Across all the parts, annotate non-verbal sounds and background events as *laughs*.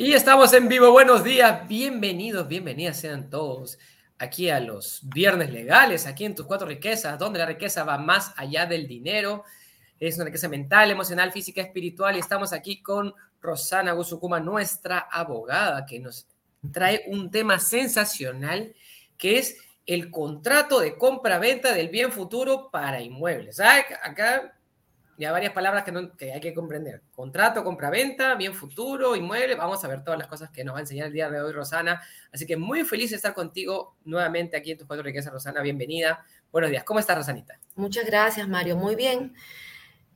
Y estamos en vivo. Buenos días, bienvenidos, bienvenidas sean todos aquí a los viernes legales, aquí en tus cuatro riquezas, donde la riqueza va más allá del dinero. Es una riqueza mental, emocional, física, espiritual. Y estamos aquí con Rosana Guzukuma, nuestra abogada, que nos trae un tema sensacional que es el contrato de compra-venta del bien futuro para inmuebles. Acá ya varias palabras que, hay que comprender. Contrato, compra-venta, bien futuro, inmueble. Vamos a ver todas las cosas que nos va a enseñar el día de hoy Rosana. Así que muy feliz de estar contigo nuevamente aquí en Tus Cuatro Riquezas, Rosana. Bienvenida. Buenos días. ¿Cómo estás, Rosanita? Muchas gracias, Mario. Muy bien.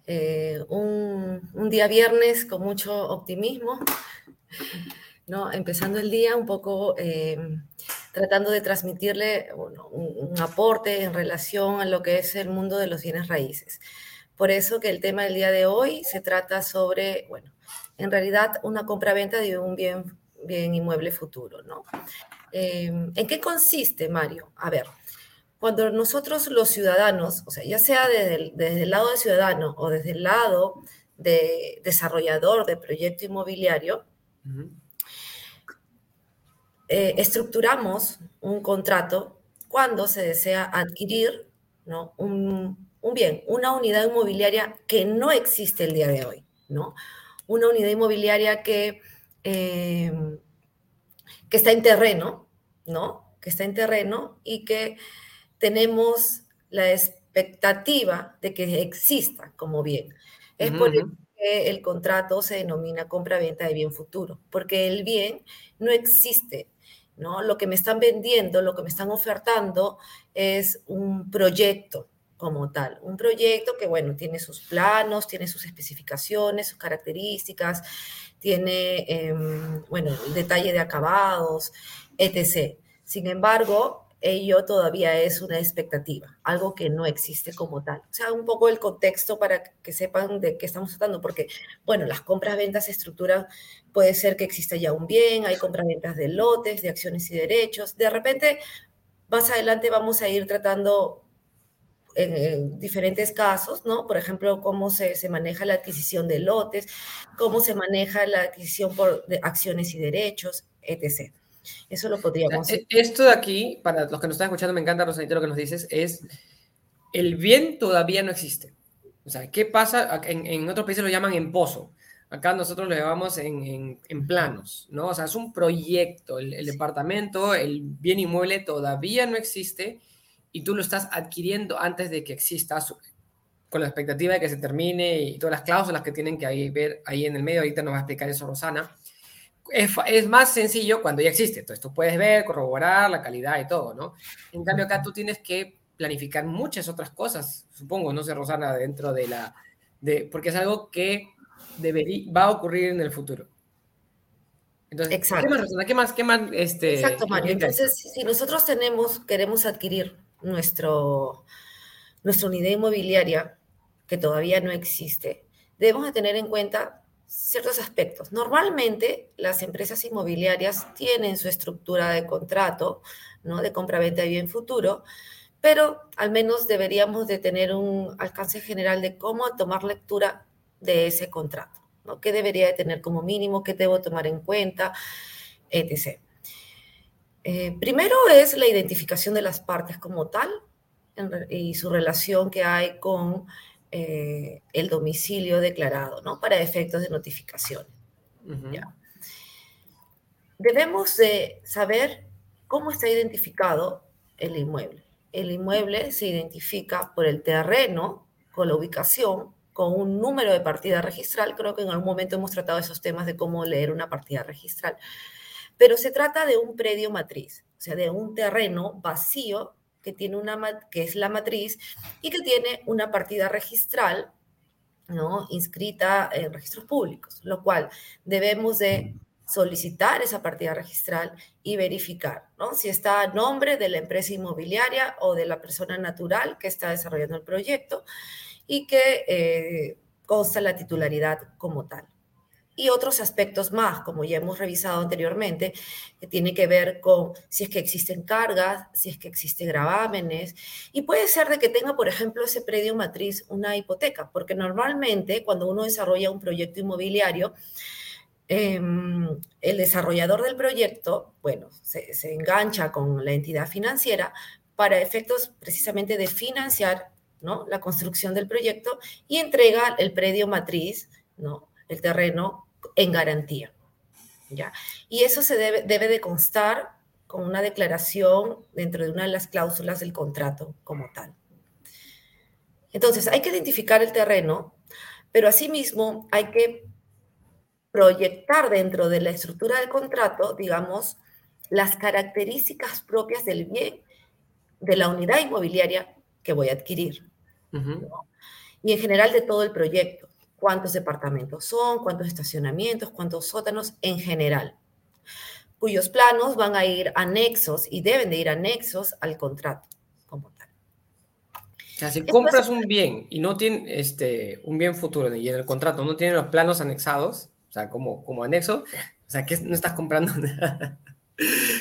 Eh, un, día viernes con mucho optimismo. ¿no? Empezando el día un poco eh, tratando de transmitirle un aporte en relación a lo que es el mundo de los bienes raíces. Por eso que el tema del día de hoy se trata sobre, bueno, en realidad una compra-venta de un bien, bien inmueble futuro, ¿no? Em, ¿En qué consiste, Mario? A ver, cuando nosotros los ciudadanos, o sea, ya sea desde el, desde el lado del ciudadano o desde el lado de desarrollador de proyecto inmobiliario, eh, estructuramos un contrato cuando se desea adquirir ¿no? un, un bien, una unidad inmobiliaria que no existe el día de hoy, ¿no? Una unidad inmobiliaria que, em, que está en terreno, ¿no? Que está en terreno y que tenemos la expectativa de que exista como bien. Es por eso que el contrato se denomina compra-venta de bien futuro, porque el bien no existe, ¿no? Lo que me están vendiendo, lo que me están ofertando es un proyecto, como tal. Un proyecto que, bueno, tiene sus planos, tiene sus especificaciones, sus características, tiene, em, bueno, el detalle de acabados, etc. Sin embargo, ello todavía es una expectativa, algo que no existe como tal. O sea, un poco el contexto para que sepan de qué estamos tratando, porque, bueno, las compras-ventas puede ser que exista ya un bien, hay compras-ventas de lotes, de acciones y derechos. De repente, más adelante vamos a ir tratando en, diferentes casos, ¿no? Por ejemplo, cómo se, se, maneja la adquisición de lotes, cómo se maneja la adquisición por de acciones y derechos, etc. Eso lo podríamos... E, esto de aquí, para los que nos están escuchando, me encanta, Rosanita, lo que nos dices, es el bien todavía no existe. O sea, ¿qué pasa? En, en otros países lo llaman en pozo. Acá nosotros lo llamamos en, en, en, planos, ¿no? O sea, es un proyecto. El, el departamento, el bien inmueble todavía no existe y tú lo estás adquiriendo antes de que exista, con la expectativa de que se termine y todas las cláusulas que tienen que ahí ver ahí en el medio, ahorita nos va a explicar eso Rosana. Es, es, más sencillo cuando ya existe. Entonces tú puedes ver, corroborar la calidad y todo, ¿no? En cambio acá tú tienes que planificar muchas otras cosas, supongo, no sé, Rosana, dentro de la... De, porque es algo que debería, va a ocurrir en el futuro. Entonces, Exacto. ¿qué más, Rosana? ¿Qué más? Qué más este, Exacto, Mario. Entonces, si nosotros tenemos, queremos adquirir nuestro, nuestra unidad inmobiliaria, que todavía no existe, debemos de tener en cuenta ciertos aspectos. Normalmente las empresas inmobiliarias tienen su estructura de contrato, ¿no? de compra-venta de bien futuro, pero al menos deberíamos de tener un alcance general de cómo tomar lectura de ese contrato, ¿no? ¿Qué debería de tener como mínimo? ¿Qué debo tomar en cuenta? Etc. Eh, primero es la identificación de las partes como tal y su relación que hay con eh, el domicilio declarado, ¿no? Para efectos de notificación. Debemos de saber cómo está identificado el inmueble. El inmueble se identifica por el terreno, con la ubicación, con un número de partida registral. Creo que en algún momento hemos tratado esos temas de cómo leer una partida registral pero se trata de un predio matriz, o sea, de un terreno vacío que, tiene una, que es la matriz y que tiene una partida registral ¿no? inscrita en registros públicos, lo cual debemos de solicitar esa partida registral y verificar ¿no? si está a nombre de la empresa inmobiliaria o de la persona natural que está desarrollando el proyecto y que eh, consta la titularidad como tal y otros aspectos más, como ya hemos revisado anteriormente, que tiene que ver con si es que existen cargas, si es que existen gravámenes, y puede ser de que tenga, por ejemplo, ese predio matriz una hipoteca, porque normalmente cuando uno desarrolla un proyecto inmobiliario, em, el desarrollador del proyecto, bueno, se, se engancha con la entidad financiera para efectos precisamente de financiar ¿no? la construcción del proyecto y entrega el predio matriz, ¿no? El terreno en garantía. ¿ya? Y eso se debe, debe de constar con una declaración dentro de una de las cláusulas del contrato como tal. Entonces, hay que identificar el terreno, pero asimismo hay que proyectar dentro de la estructura del contrato, digamos, las características propias del bien de la unidad inmobiliaria que voy a adquirir. Y en general de todo el proyecto. Cuántos departamentos son, cuántos estacionamientos, cuántos sótanos en general. Cuyos planos van a ir anexos y deben de ir anexos al contrato como tal. O sea, si compras un bien y no tiene este, un bien futuro y en el contrato no tiene los planos anexados, o sea, como, como anexo, o sea, que no estás comprando *laughs* nada.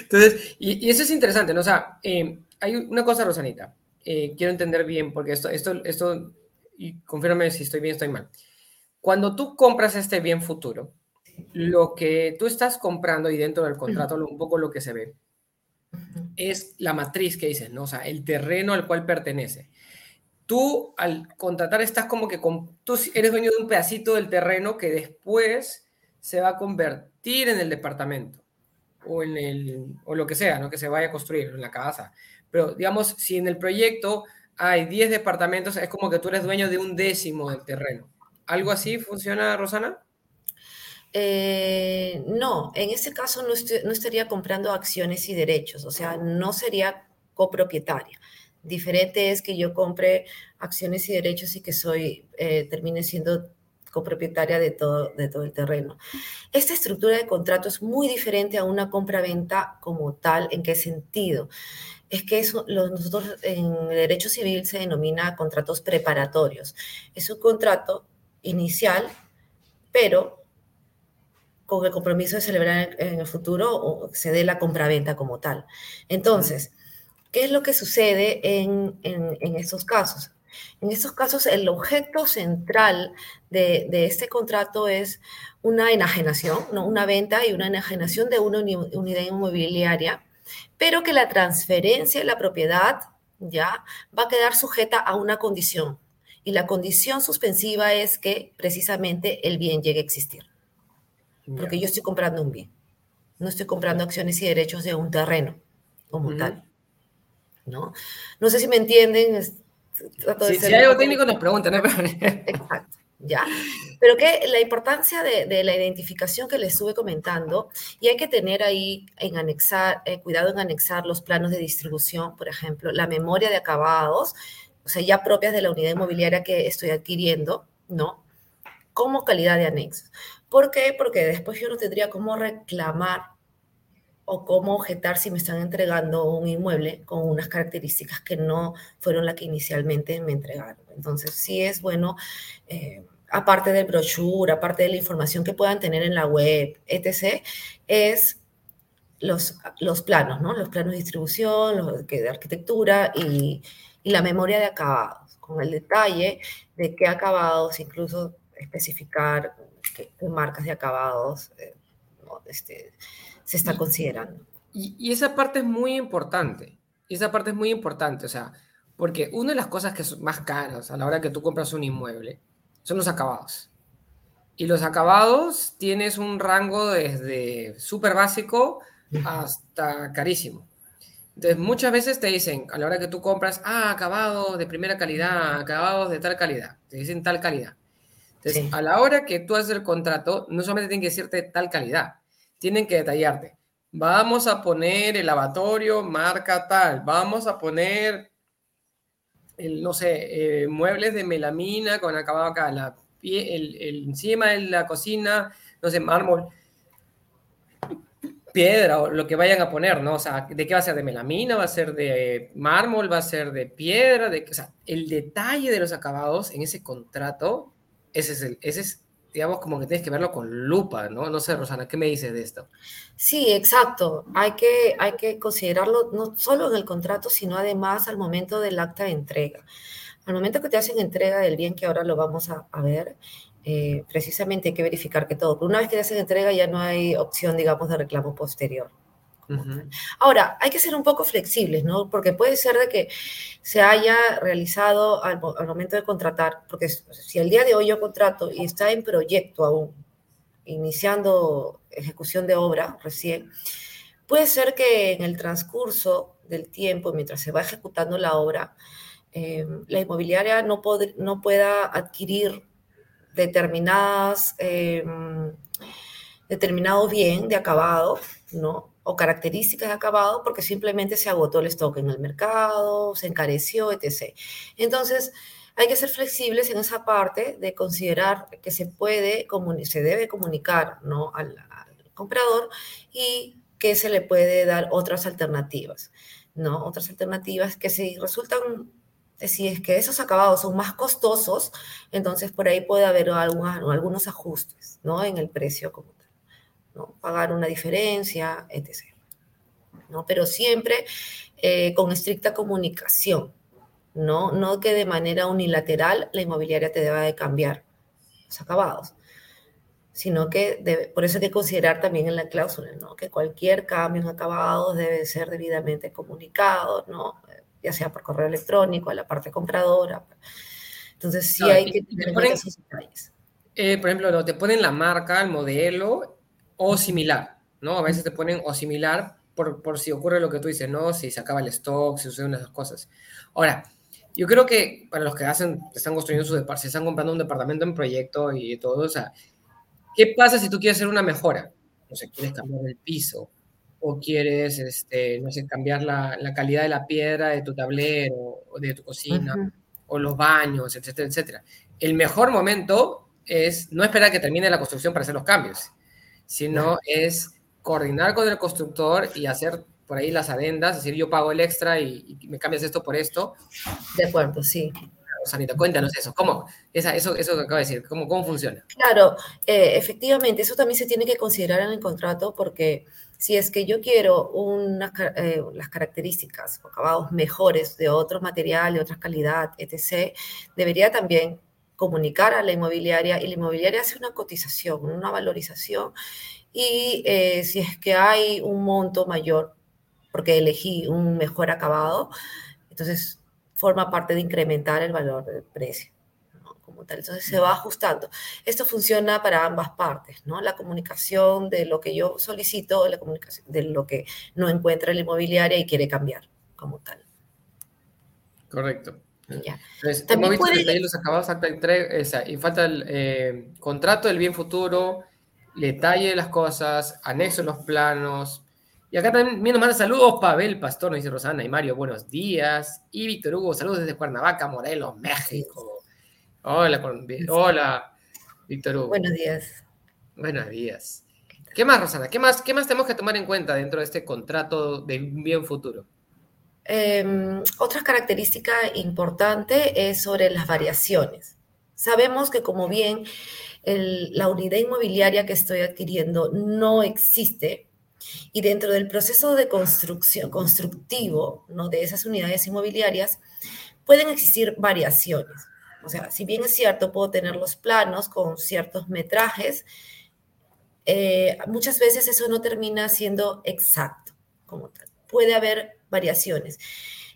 Entonces, y, eso es interesante, ¿no? O sea, eh, hay una cosa, Rosanita, eh, quiero entender bien, porque esto, esto, esto, y confírmame si estoy bien, estoy mal. Cuando tú compras este bien futuro, lo que tú estás comprando y dentro del contrato, un poco lo que se ve, es la matriz que dices, ¿no? O sea, el terreno al cual pertenece. Tú al contratar estás como que con, tú eres dueño de un pedacito del terreno que después se va a convertir en el departamento o en el o lo que sea, ¿no? Que se vaya a construir en la casa. Pero digamos, si en el proyecto hay 10 departamentos, es como que tú eres dueño de un décimo del terreno. ¿Algo así funciona, Rosana? Eh, no, en este caso no, estaría comprando acciones y derechos, o sea, no sería copropietaria. Diferente es que yo compre acciones y derechos y que soy, eh, termine siendo copropietaria de todo, de todo el terreno. Esta estructura de contrato es muy diferente a una compra-venta como tal. ¿En qué sentido? es que eso, nosotros en derecho civil se denomina contratos preparatorios. Es un contrato inicial, pero con el compromiso de celebrar en el futuro o se dé la compraventa como tal. Entonces, ¿qué es lo que sucede en, en, estos casos? En estos casos, el objeto central de, este contrato es una enajenación, ¿no? una venta y una enajenación de una unidad inmobiliaria pero que la transferencia de la propiedad ya va a quedar sujeta a una condición. Y la condición suspensiva es que precisamente el bien llegue a existir. Porque yo estoy comprando un bien. No estoy comprando acciones y derechos de un terreno como tal. ¿No? No sé si me entienden. si hay algo técnico nos preguntan. *laughs* Exacto. ¿ya? Pero que la importancia de, la identificación que les estuve comentando, y hay que tener ahí en anexar, eh, cuidado en anexar los planos de distribución, por ejemplo, la memoria de acabados, o sea, ya propias de la unidad inmobiliaria que estoy adquiriendo, ¿no? Como calidad de anexos. ¿Por qué? Porque después yo no tendría cómo reclamar o cómo objetar si me están entregando un inmueble con unas características que no fueron las que inicialmente me entregaron. Entonces, sí es bueno eh, aparte del brochure, aparte de la información que puedan tener en la web, etc., es los, los planos, ¿no? Los planos de distribución, los de arquitectura y, y la memoria de acabados, con el detalle de qué acabados, incluso especificar qué, marcas de acabados eh, este, se está considerando. Y, y, esa parte es muy importante. Y esa parte es muy importante, o sea, porque una de las cosas que son más caras a la hora que tú compras un inmueble son los acabados. Y los acabados tienes un rango desde súper básico hasta carísimo. Entonces, muchas veces te dicen, a la hora que tú compras, ah, acabados de primera calidad, acabados de tal calidad, te dicen tal calidad. Entonces, a la hora que tú haces el contrato, no solamente tienen que decirte tal calidad, tienen que detallarte. Vamos a poner el lavatorio marca tal, vamos a poner no sé, eh, muebles de melamina con acabado acá, la, el, el, encima de la cocina, no sé, mármol, piedra o lo que vayan a poner, ¿no? O sea, ¿de qué va a ser? ¿De melamina? ¿Va a ser de mármol? ¿Va a ser de piedra? De, o sea, el detalle de los acabados en ese contrato, ese es, el, ese es digamos, como que tienes que verlo con lupa, ¿no? No sé, Rosana, ¿qué me dices de esto? Sí, exacto. Hay que, hay que considerarlo no solo en el contrato, sino además al momento del acta de entrega. Al momento que te hacen entrega del bien, que ahora lo vamos a, ver, eh, precisamente hay que verificar que todo, una vez que ya se entrega ya no hay opción, digamos, de reclamo posterior. Ahora, hay que ser un poco flexibles, ¿no? Porque puede ser de que se haya realizado al, momento de contratar, porque si el día de hoy yo contrato y está en proyecto aún, iniciando ejecución de obra recién, puede ser que en el transcurso del tiempo, mientras se va ejecutando la obra, eh, la inmobiliaria no, no pueda adquirir determinadas, eh, determinado bien de acabado, ¿no? O características de acabado porque simplemente se agotó el stock en el mercado, se encareció, etc. Entonces, hay que ser flexibles en esa parte de considerar que se puede, se debe comunicar ¿no? al, al comprador y que se le puede dar otras alternativas, ¿no? Otras alternativas que si resultan si es que esos acabados son más costosos, entonces por ahí puede haber algunos ajustes ¿no? en el precio como tal. ¿no? Pagar una diferencia, etc. ¿no? Pero siempre eh, con estricta comunicación, ¿no? no que de manera unilateral la inmobiliaria te deba de cambiar los acabados, sino que por eso hay que considerar también en la cláusula, ¿no? que cualquier cambio en acabados debe ser debidamente comunicado, ¿no? Ya sea por correo electrónico, a la parte compradora. Entonces sí hay que tener esos detalles. Eh, por ejemplo, te ponen la marca, el modelo o similar, ¿no? A veces te ponen o similar por, por si ocurre lo que tú dices, ¿no? Si se acaba el stock, si suceden esas cosas. Ahora, yo creo que para los que hacen, están construyendo su departamento, están comprando un departamento en proyecto y todo, o sea, ¿qué pasa si tú quieres hacer una mejora? O sea, quieres cambiar el piso, o quieres, este, no sé, cambiar la, la, calidad de la piedra de tu tablero o de tu cocina, o los baños, etcétera, etcétera. El mejor momento es no esperar que termine la construcción para hacer los cambios, sino es coordinar con el constructor y hacer por ahí las adendas, es decir, yo pago el extra y, me cambias esto por esto. De acuerdo, sí. Sanita, cuéntanos eso, ¿cómo? Esa, eso, eso que acabo de decir, ¿cómo, cómo funciona? Claro, eh, efectivamente, eso también se tiene que considerar en el contrato porque si es que yo quiero eh, las características o acabados mejores de otro material, de otra calidad, etc., debería también comunicar a la inmobiliaria y la inmobiliaria hace una cotización, una valorización y eh, si es que hay un monto mayor porque elegí un mejor acabado, entonces forma parte de incrementar el valor del precio. Entonces se va ajustando. Esto funciona para ambas partes, ¿no? La comunicación de lo que yo solicito, la comunicación de lo que no encuentra la inmobiliaria y quiere cambiar como tal. Correcto. Ya. Entonces, hemos visto puede... que los acabados acta esa, y falta el eh, contrato del bien futuro, detalle de las cosas, anexo los planos. Y acá también nos manda saludos Pavel Pastor, nos dice Rosana y Mario, buenos días. Y Víctor Hugo, saludos desde Cuernavaca, Morelos, México. Hola, hola, Víctor Hugo. Buenos días. Buenos días. ¿Qué más, Rosana? ¿Qué más, ¿Qué más tenemos que tomar en cuenta dentro de este contrato de bien futuro? Em, otra característica importante es sobre las variaciones. Sabemos que como bien la unidad inmobiliaria que estoy adquiriendo no existe y dentro del proceso de construcción constructivo ¿no? de esas unidades inmobiliarias pueden existir variaciones. O sea, si bien es cierto, puedo tener los planos con ciertos metrajes, eh, muchas veces eso no termina siendo exacto como tal. Puede haber variaciones.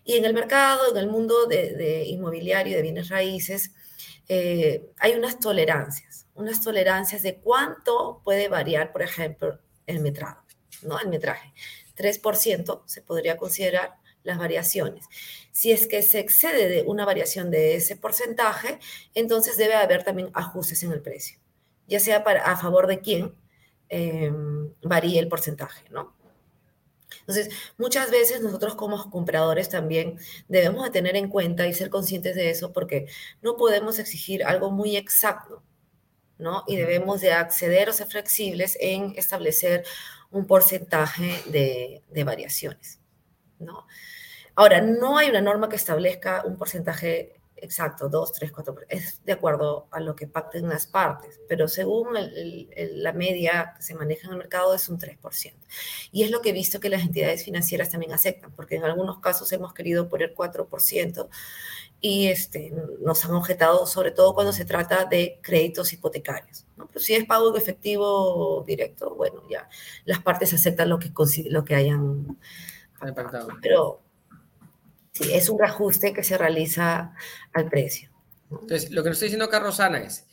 Y en el mercado, en el mundo de, inmobiliario, de bienes raíces, eh, hay unas tolerancias, unas tolerancias de cuánto puede variar, por ejemplo, el metrado, ¿no? El metraje. 3% se podría considerar las variaciones. Si es que se excede de una variación de ese porcentaje, entonces debe haber también ajustes en el precio, ya sea para, a favor de quién em, varíe el porcentaje, ¿no? Entonces, muchas veces nosotros como compradores también debemos de tener en cuenta y ser conscientes de eso porque no podemos exigir algo muy exacto, ¿no? Y debemos de acceder o ser flexibles en establecer un porcentaje de, de variaciones, ¿no? Ahora, no hay una norma que establezca un porcentaje exacto, 2, 3, 4, es de acuerdo a lo que pacten las partes, pero según el, el, la media que se maneja en el mercado es un 3%. Y es lo que he visto que las entidades financieras también aceptan, porque en algunos casos hemos querido poner 4% y este, nos han objetado, sobre todo cuando se trata de créditos hipotecarios. ¿no? Pero si es pago en efectivo directo, bueno, ya las partes aceptan lo que, lo que hayan pactado. Pero es un ajuste que se realiza al precio. Entonces, lo que nos está diciendo Carlos Ana es,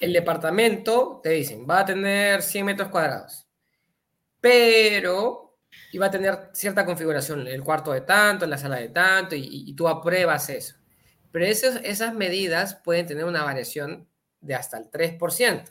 el departamento, te dicen, va a tener 100 metros cuadrados, pero iba a tener cierta configuración, el cuarto de tanto, la sala de tanto, y, y tú apruebas eso. Pero esas, esas medidas pueden tener una variación de hasta el 3%.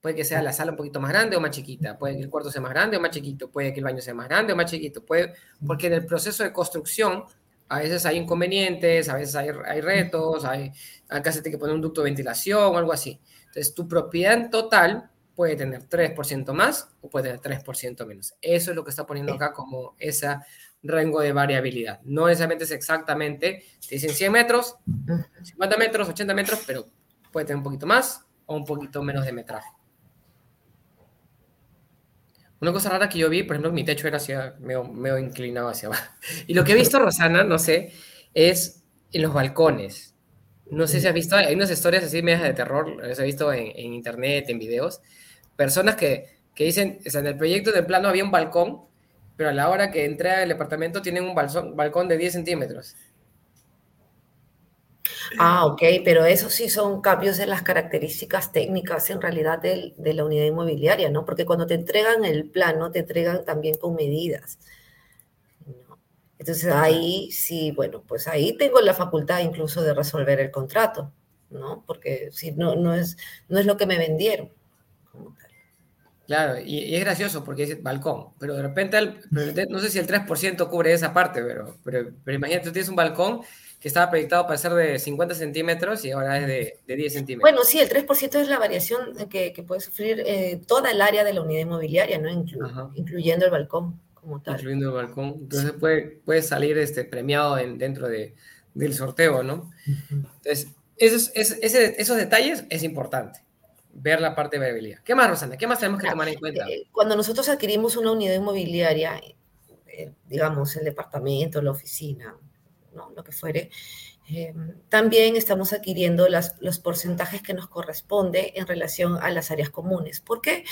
Puede que sea la sala un poquito más grande o más chiquita, puede que el cuarto sea más grande o más chiquito, puede que el baño sea más grande o más chiquito, puede, porque en el proceso de construcción a veces hay inconvenientes, a veces hay, hay retos, hay, acá se tiene que poner un ducto de ventilación o algo así. Entonces, tu propiedad en total puede tener 3% más o puede tener 3% menos. Eso es lo que está poniendo acá como ese rango de variabilidad. No necesariamente es exactamente, te dicen 100 metros, 50 metros, 80 metros, pero puede tener un poquito más o un poquito menos de metraje. Una cosa rara que yo vi, por ejemplo, mi techo era hacia, medio, inclinado hacia abajo. *laughs* Y lo que he visto, Rosana, no sé, es en los balcones. No sé si has visto, hay unas historias así medias de terror, las he visto en, internet, en videos. Personas que, que dicen, o sea, en el proyecto de plano había un balcón, pero a la hora que entré al departamento tienen un balcón, balcón de 10 centímetros. Ah, ok, pero eso sí son cambios en las características técnicas en realidad de, de la unidad inmobiliaria, ¿no? Porque cuando te entregan el plano, te entregan también con medidas. Entonces ahí sí, bueno, pues ahí tengo la facultad incluso de resolver el contrato, ¿no? Porque si no, no, es, no es lo que me vendieron. Claro, y, es gracioso porque dice balcón, pero de repente, no sé si el 3% cubre esa parte, pero, pero, pero imagínate, tú tienes un balcón que estaba proyectado para ser de 50 centímetros y ahora es de, de 10 centímetros. Bueno, sí, el 3% es la variación que, que puede sufrir eh, toda el área de la unidad inmobiliaria, ¿no? incluyendo el balcón como tal. Incluyendo el balcón. Entonces puede, puede salir este, premiado en, dentro de, del sorteo, ¿no? Entonces, esos, ese, esos detalles es importante ver la parte de variabilidad. ¿Qué más, Rosana? ¿Qué más tenemos que tomar en cuenta? Eh, cuando nosotros adquirimos una unidad inmobiliaria, eh, digamos, el departamento, la oficina, lo que fuere, eh, también estamos adquiriendo los porcentajes que nos corresponde en relación a las áreas comunes. ¿Por qué?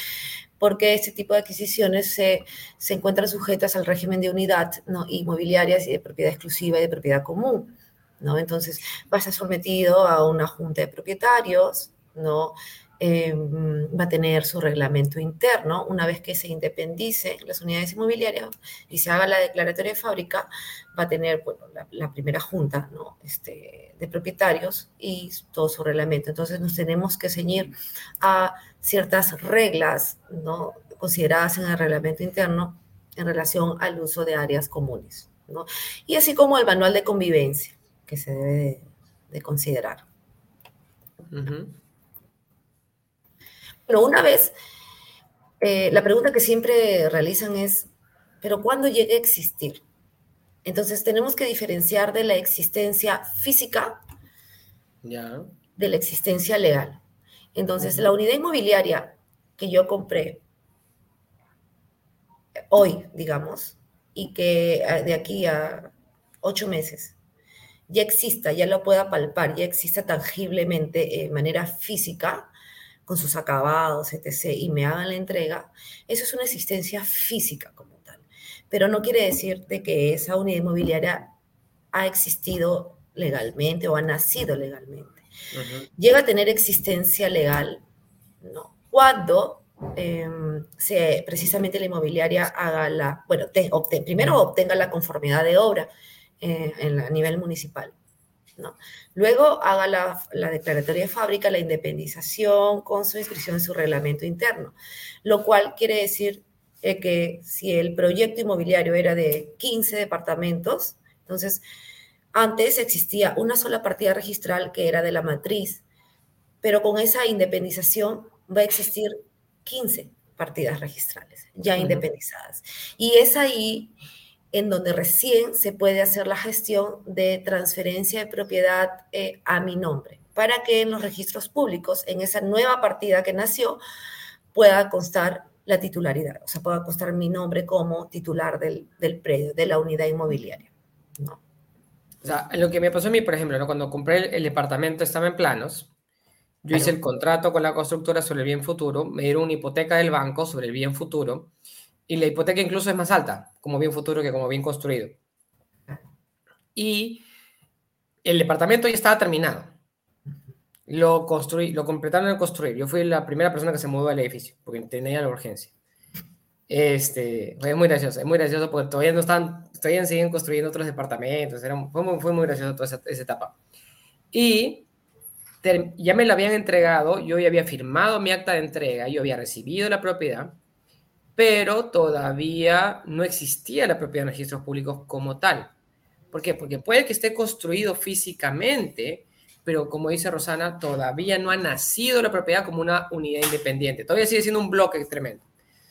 Porque este tipo de adquisiciones se, se encuentran sujetas al régimen de unidad ¿no? inmobiliarias y de propiedad exclusiva y de propiedad común. ¿no? Entonces, va a estar sometido a una junta de propietarios, ¿no? Em, va a tener su reglamento interno. Una vez que se independice las unidades inmobiliarias y se haga la declaratoria de fábrica, va a tener bueno, la, primera junta ¿no? este, de propietarios y todo su reglamento. Entonces nos tenemos que ceñir a ciertas reglas ¿no? consideradas en el reglamento interno en relación al uso de áreas comunes. ¿no? Y así como el manual de convivencia que se debe de, considerar. Bueno, una vez, eh, la pregunta que siempre realizan es, ¿pero cuándo llegue a existir? Entonces tenemos que diferenciar de la existencia física de la existencia legal. Entonces, la unidad inmobiliaria que yo compré hoy, digamos, y que eh, de aquí a ocho meses ya exista, ya lo pueda palpar, ya exista tangiblemente de manera física, con sus acabados, etc., y me hagan la entrega, eso es una existencia física como tal. Pero no quiere decir de que esa unidad inmobiliaria ha existido legalmente o ha nacido legalmente. Llega a tener existencia legal ¿no? cuando em, se, precisamente la inmobiliaria haga la, bueno, primero obtenga la conformidad de obra eh, en, a nivel municipal Luego haga la, declaratoria de fábrica, la independización con su inscripción en su reglamento interno, lo cual quiere decir eh, que si el proyecto inmobiliario era de 15 departamentos, entonces antes existía una sola partida registral que era de la matriz, pero con esa independización va a existir 15 partidas registrales ya independizadas. Y es ahí en donde recién se puede hacer la gestión de transferencia de propiedad eh, a mi nombre, para que en los registros públicos, en esa nueva partida que nació, pueda constar la titularidad, o sea, pueda constar mi nombre como titular del, del predio, de la unidad inmobiliaria. ¿no? O sea, lo que me pasó a mí, por ejemplo, ¿no? cuando compré el, departamento estaba en planos, yo hice el contrato con la constructora sobre el bien futuro, me dieron una hipoteca del banco sobre el bien futuro, y la hipoteca incluso es más alta como bien futuro que como bien construido. Y el departamento ya estaba terminado. Lo construí, lo completaron en construir. Yo fui la primera persona que se mudó al edificio porque tenía la urgencia. Este, fue muy gracioso, es muy gracioso porque todavía no están, todavía siguen construyendo otros departamentos, era, fue, muy, fue muy gracioso toda esa, esa etapa. Y ya me lo habían entregado, yo ya había firmado mi acta de entrega, yo había recibido la propiedad, pero todavía no existía la propiedad en registros públicos como tal. ¿Por qué? Porque puede que esté construido físicamente, pero como dice Rosana, todavía no ha nacido la propiedad como una unidad independiente. Todavía sigue siendo un bloque tremendo.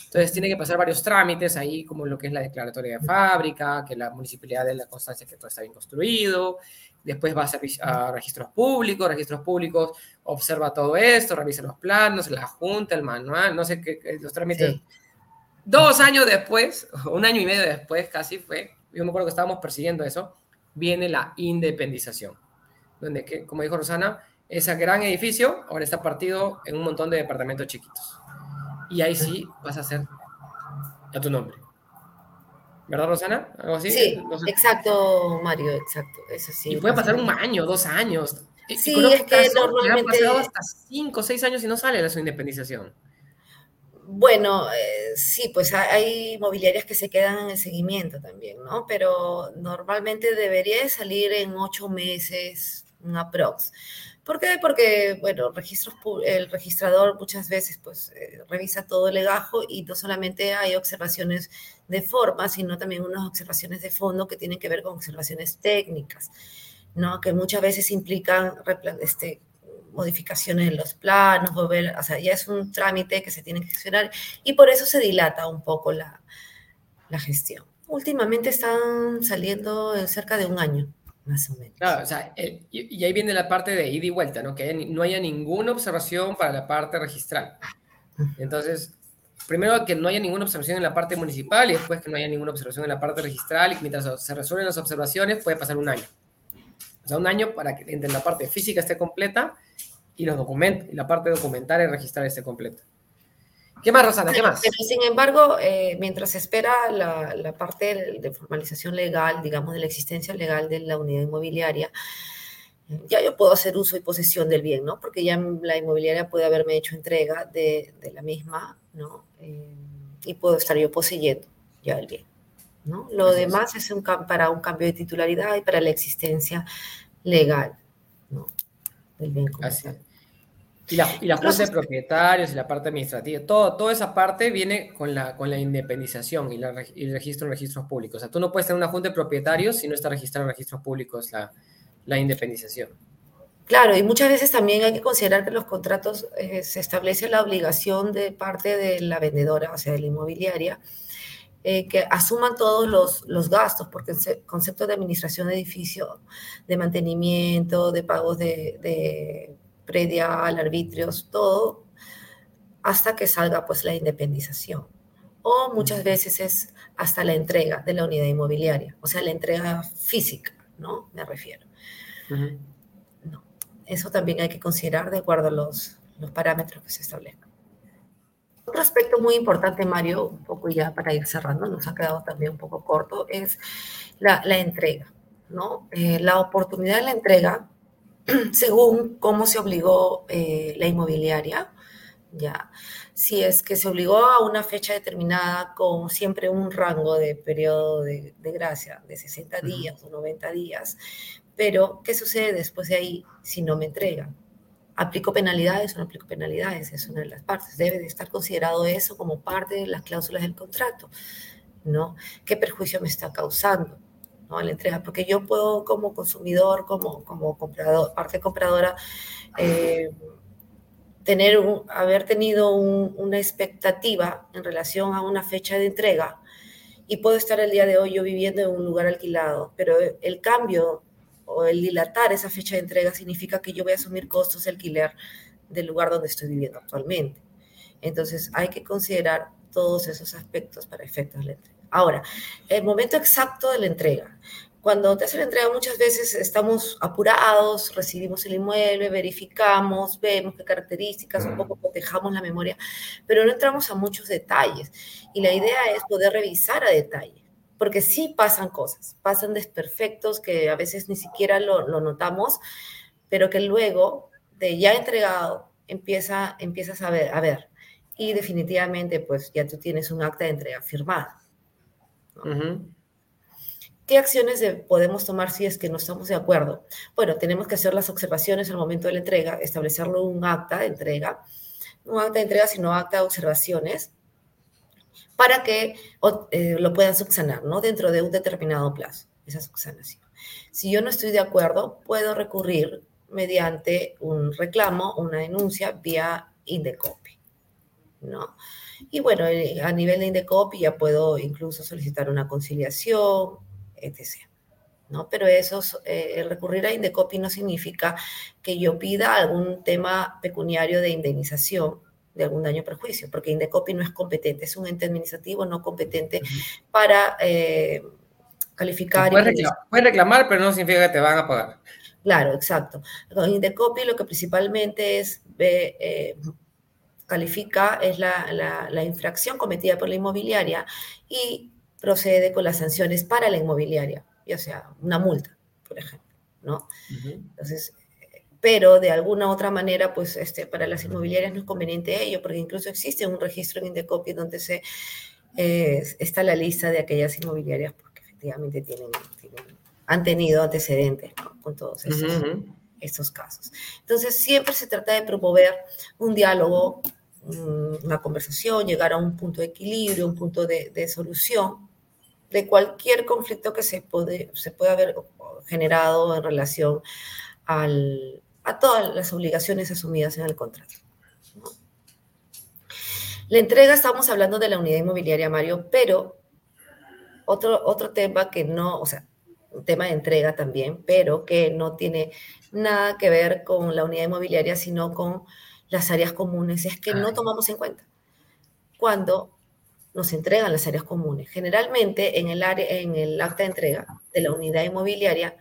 Entonces tiene que pasar varios trámites ahí, como lo que es la declaratoria de fábrica, que la municipalidad de la constancia que todo está bien construido, después va a, a registros públicos, registros públicos observa todo esto, revisa los planos, la junta, el manual, no sé qué, los trámites. Dos años después, *laughs* un año y medio después casi fue, yo me acuerdo que estábamos persiguiendo eso, viene la independización, donde, que, como dijo Rosana, ese gran edificio ahora está partido en un montón de departamentos chiquitos y ahí sí vas a hacer a tu nombre. ¿Verdad, Rosana? ¿Algo así? Sí, exacto, Mario, exacto. Eso sí. Y puede pasar un año, dos años. Sí, es que normalmente... Ha pasado hasta cinco, seis años y no sale la su independización. Bueno, eh, sí, pues hay mobiliarias que se quedan en el seguimiento también, ¿no? Pero normalmente debería de salir en ocho meses, un aprox. ¿Por qué? Porque, bueno, registros, el registrador muchas veces pues eh, revisa todo el legajo y no solamente hay observaciones de forma, sino también unas observaciones de fondo que tienen que ver con observaciones técnicas, ¿no? Que muchas veces implican este, modificaciones en los planos, volver, o sea, ya es un trámite que se tiene que gestionar y por eso se dilata un poco la, la gestión. Últimamente están saliendo en cerca de un año más o menos. Claro, o sea, y, ahí viene la parte de ida y vuelta, ¿no? Que no haya ninguna observación para la parte registral. Entonces, primero que no haya ninguna observación en la parte municipal y después que no haya ninguna observación en la parte registral y mientras se resuelven las observaciones puede pasar un año. O sea, un año para que entre la parte física esté completa y los documentos, y la parte documental y registral esté completa. ¿Qué más, Rosana? ¿Qué más? sin embargo, eh, mientras se espera la, parte de, formalización legal, digamos, de la existencia legal de la unidad inmobiliaria, ya yo puedo hacer uso y posesión del bien, ¿no? Porque ya la inmobiliaria puede haberme hecho entrega de, la misma, ¿no? Eh, y puedo estar yo poseyendo ya el bien, ¿no? Lo demás es, un, para un cambio de titularidad y para la existencia legal, ¿no? Del bien y la, y la junta de propietarios y la parte administrativa, todo, toda esa parte viene con la, con la independización y, la, el registro en registros públicos. O sea, tú no puedes tener una junta de propietarios si no está registrado en registros públicos la, la independización. Claro, y muchas veces también hay que considerar que los contratos eh, se establece la obligación de parte de la vendedora, o sea, de la inmobiliaria, eh, que asuman todos los, los, gastos, porque el concepto de administración de edificio, de mantenimiento, de pagos de, de predial, arbitrios, todo, hasta que salga pues la independización. O muchas veces es hasta la entrega de la unidad inmobiliaria, o sea, la entrega física, ¿no? Me refiero. no. Eso también hay que considerar de acuerdo a los, los parámetros que se establezcan. Otro aspecto muy importante, Mario, un poco ya para ir cerrando, nos ha quedado también un poco corto, es la, la entrega, ¿no? Eh, la oportunidad de la entrega *clears throat* según cómo se obligó eh, la inmobiliaria. Ya, si es que se obligó a una fecha determinada con siempre un rango de periodo de, gracia de 60 días o 90 días, pero ¿qué sucede después de ahí si no me entregan? ¿Aplico penalidades o no aplico penalidades? Es una de las partes. Debe de estar considerado eso como parte de las cláusulas del contrato, ¿no? ¿Qué perjuicio me está causando? ¿no? La entrega, porque yo puedo como consumidor, como, como comprador, parte compradora, eh, tener haber tenido una expectativa en relación a una fecha de entrega y puedo estar el día de hoy yo viviendo en un lugar alquilado, pero el cambio el dilatar esa fecha de entrega significa que yo voy a asumir costos de alquiler del lugar donde estoy viviendo actualmente. Entonces hay que considerar todos esos aspectos para efectos de. Ahora, el momento exacto de la entrega. Cuando te hacen la entrega muchas veces estamos apurados, recibimos el inmueble, verificamos, vemos qué características, un poco cotejamos la memoria, pero no entramos a muchos detalles. Y la idea es poder revisar a detalle, porque sí pasan cosas, pasan desperfectos que a veces ni siquiera lo, notamos, pero que luego de ya entregado empieza, empiezas a ver, a ver, y definitivamente pues ya tú tienes un acta de entrega firmada. ¿Qué acciones podemos tomar si es que no estamos de acuerdo? Bueno, tenemos que hacer las observaciones al momento de la entrega, establecerlo un acta de entrega, no acta de entrega, sino acta de observaciones, para que eh, lo puedan subsanar, ¿no? Dentro de un determinado plazo, esa subsanación. Si yo no estoy de acuerdo, puedo recurrir mediante un reclamo, una denuncia vía Indecopy, ¿no? Y bueno, eh, a nivel de Indecopy ya puedo incluso solicitar una conciliación, etc. ¿no? Pero eso, eh, el recurrir a Indecopi no significa que yo pida algún tema pecuniario de indemnización de algún daño o perjuicio, porque Indecopi no es competente, es un ente administrativo no competente para eh, calificar. Puedes reclamar, pero no significa que te van a pagar. Claro, exacto. Con Indecopi lo que principalmente es eh, califica es la, la infracción cometida por la inmobiliaria y procede con las sanciones para la inmobiliaria, ya sea una multa, por ejemplo, ¿no? Entonces, pero de alguna otra manera, pues este, para las inmobiliarias no es conveniente ello, porque incluso existe un registro en Indecopy donde se, eh, está la lista de aquellas inmobiliarias porque efectivamente tienen, han tenido antecedentes con todos estos, casos. Entonces, siempre se trata de promover un diálogo, una conversación, llegar a un punto de equilibrio, un punto de, de solución de cualquier conflicto que se puede, se puede haber generado en relación al, a todas las obligaciones asumidas en el contrato. La entrega, estamos hablando de la unidad inmobiliaria, Mario, pero otro, otro tema que no, o sea, un tema de entrega también, pero que no tiene nada que ver con la unidad inmobiliaria, sino con las áreas comunes, es que no tomamos en cuenta cuando nos entregan las áreas comunes. Generalmente en el, área, en el acta de entrega de la unidad inmobiliaria,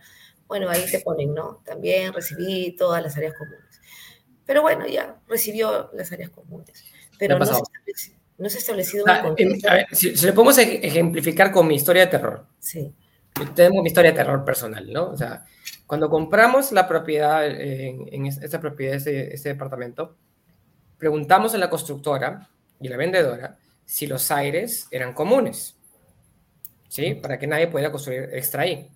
bueno, ahí te ponen, ¿no? También recibí todas las áreas comunes. Pero bueno, ya recibió las áreas comunes. Pero no se, ha establecido un contexto. A ver, si, le podemos ejemplificar con mi historia de terror. Sí. Tenemos mi historia de terror personal, ¿no? O sea, cuando compramos la propiedad, en, esta propiedad, este, este departamento, preguntamos a la constructora y la vendedora si los aires eran comunes, ¿sí? Para que nadie pudiera construir extra ahí.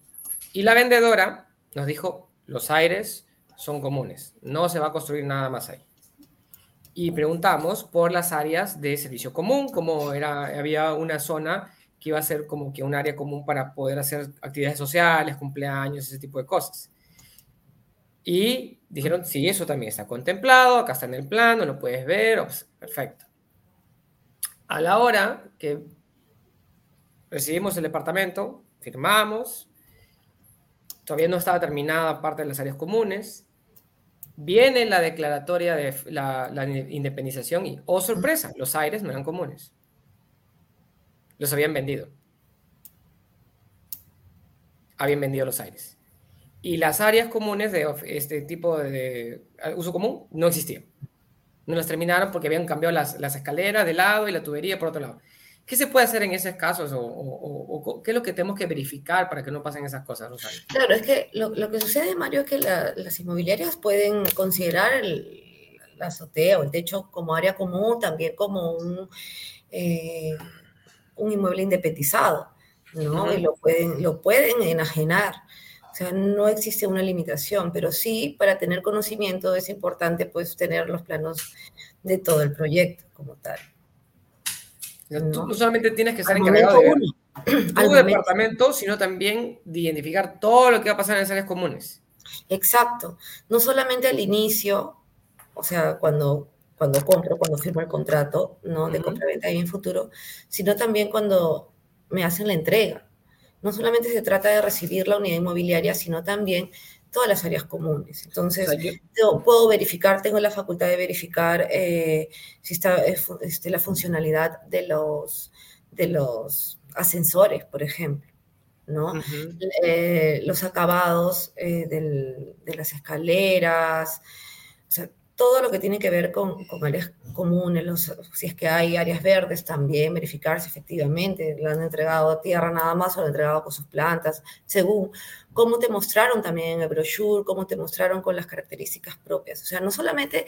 Y la vendedora nos dijo, los aires son comunes, no se va a construir nada más ahí. Y preguntamos por las áreas de servicio común, como era, había una zona que iba a ser como que un área común para poder hacer actividades sociales, cumpleaños, ese tipo de cosas. Y dijeron, sí, eso también está contemplado, acá está en el plano, lo puedes ver, perfecto. A la hora que recibimos el departamento, firmamos, todavía no estaba terminada parte de las áreas comunes, viene la declaratoria de la, independización y, oh sorpresa, los aires no eran comunes. Los habían vendido. Habían vendido los aires. Y las áreas comunes de este tipo de uso común no existían no las terminaron porque habían cambiado las, las, escaleras de lado y la tubería por otro lado. ¿Qué se puede hacer en esos casos o, qué es lo que tenemos que verificar para que no pasen esas cosas, Rosario? Claro, es que lo, lo que sucede, Mario, es que las inmobiliarias pueden considerar el, la azotea o el techo como área común, también como un, eh, un inmueble independizado, ¿no? Y lo pueden, lo pueden enajenar. O sea, no existe una limitación, pero sí para tener conocimiento es importante pues tener los planos de todo el proyecto como tal. Tú no solamente tienes que estar encargado de tu departamento, sino también de identificar todo lo que va a pasar en las áreas comunes. Exacto. No solamente al inicio, o sea, cuando, cuando compro, cuando firmo el contrato, ¿no? De compra-venta y en futuro, sino también cuando me hacen la entrega. No solamente se trata de recibir la unidad inmobiliaria, sino también todas las áreas comunes. Entonces, yo... puedo verificar, tengo la facultad de verificar eh, si está este, la funcionalidad de los, de los ascensores, por ejemplo. ¿no? Eh, los acabados eh, de las escaleras, o sea, todo lo que tiene que ver con, con áreas comunes, si es que hay áreas verdes también, verificar si efectivamente le han entregado a tierra nada más o lo han entregado con sus plantas, según cómo te mostraron también en el brochure, cómo te mostraron con las características propias. O sea, no solamente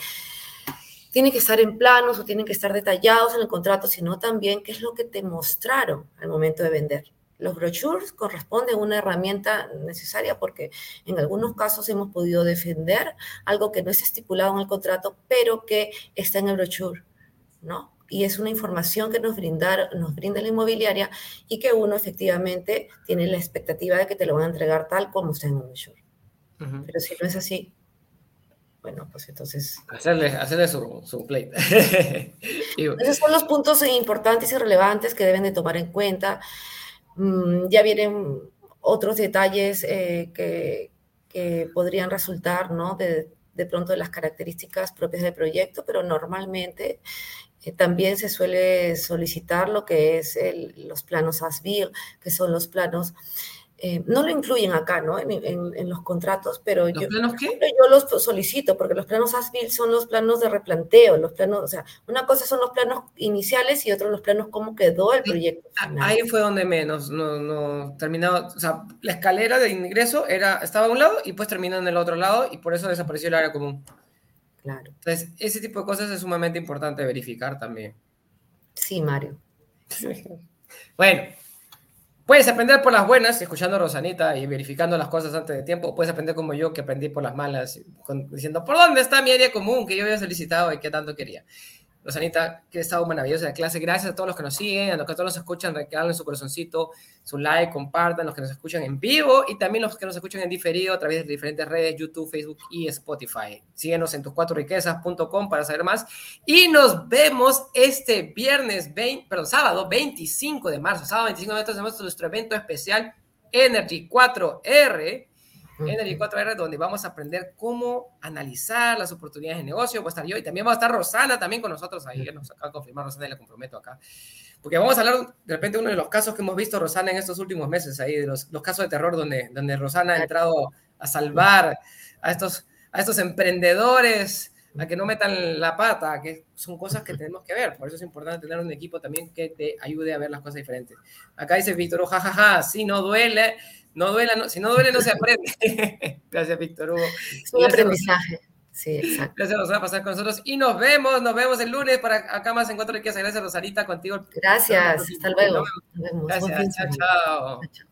tienen que estar en planos o tienen que estar detallados en el contrato, sino también qué es lo que te mostraron al momento de vender. Los brochures corresponden a una herramienta necesaria porque en algunos casos hemos podido defender algo que no es estipulado en el contrato, pero que está en el brochure, ¿no? Y es una información que nos, brindar, nos brinda la inmobiliaria y que uno efectivamente tiene la expectativa de que te lo van a entregar tal como está en el brochure. Pero si no es así, bueno, pues entonces... Hacerle, hacerle su, su plate. *laughs* Esos son los puntos importantes y relevantes que deben de tomar en cuenta. Mm, ya vienen otros detalles eh, que, podrían resultar, ¿no? De, pronto de las características propias del proyecto, pero normalmente eh, también se suele solicitar lo que es los planos ASBIR, que son los planos eh, no lo incluyen acá, ¿no? En, los contratos, pero yo, planos qué? yo los solicito, porque los planos ASBIL son los planos de replanteo, los planos, o sea, una cosa son los planos iniciales y otro los planos cómo quedó el proyecto. Ahí fue donde menos, no, no terminado, o sea, la escalera de ingreso era, estaba a un lado y pues terminó en el otro lado y por eso desapareció el área común. Claro. Entonces, ese tipo de cosas es sumamente importante verificar también. Sí, Mario. *laughs* bueno, Puedes aprender por las buenas, escuchando a Rosanita y verificando las cosas antes de tiempo. Puedes aprender como yo, que aprendí por las malas, diciendo, ¿por dónde está mi área común que yo había solicitado y que tanto quería? Rosanita, que estado maravillosa de clase. Gracias a todos los que nos siguen, a los que todos nos escuchan, regalen su corazoncito, su like, compartan, los que nos escuchan en vivo y también los que nos escuchan en diferido a través de diferentes redes, YouTube, Facebook y Spotify. Síguenos en tus4riquezas.com para saber más. Y nos vemos este viernes, 20, perdón, sábado 25 de marzo. Sábado 25 de marzo tenemos nuestro evento especial Energy 4R Energy 4R, donde vamos a aprender cómo analizar las oportunidades de negocio. Va a estar yo y también va a estar Rosana también con nosotros ahí. Nos acaba de confirmar Rosana y la comprometo acá. Porque vamos a hablar de repente uno de los casos que hemos visto Rosana en estos últimos meses, ahí, de los, los casos de terror donde, donde Rosana ha entrado a salvar a estos, a estos emprendedores a que no metan la pata, que son cosas que tenemos que ver. Por eso es importante tener un equipo también que te ayude a ver las cosas diferentes. Acá dice Víctor, jajaja, si no duele, no duele, si no duele no se aprende. *laughs* Gracias, Víctor Hugo. Es un aprendizaje. Sí, exacto. Gracias, Rosana, por estar con nosotros. Y nos vemos, nos vemos el lunes para acá más encuentro riqueza. Gracias, Rosarita, contigo. Gracias, hasta luego. Nos vemos. Gracias, chao. chao.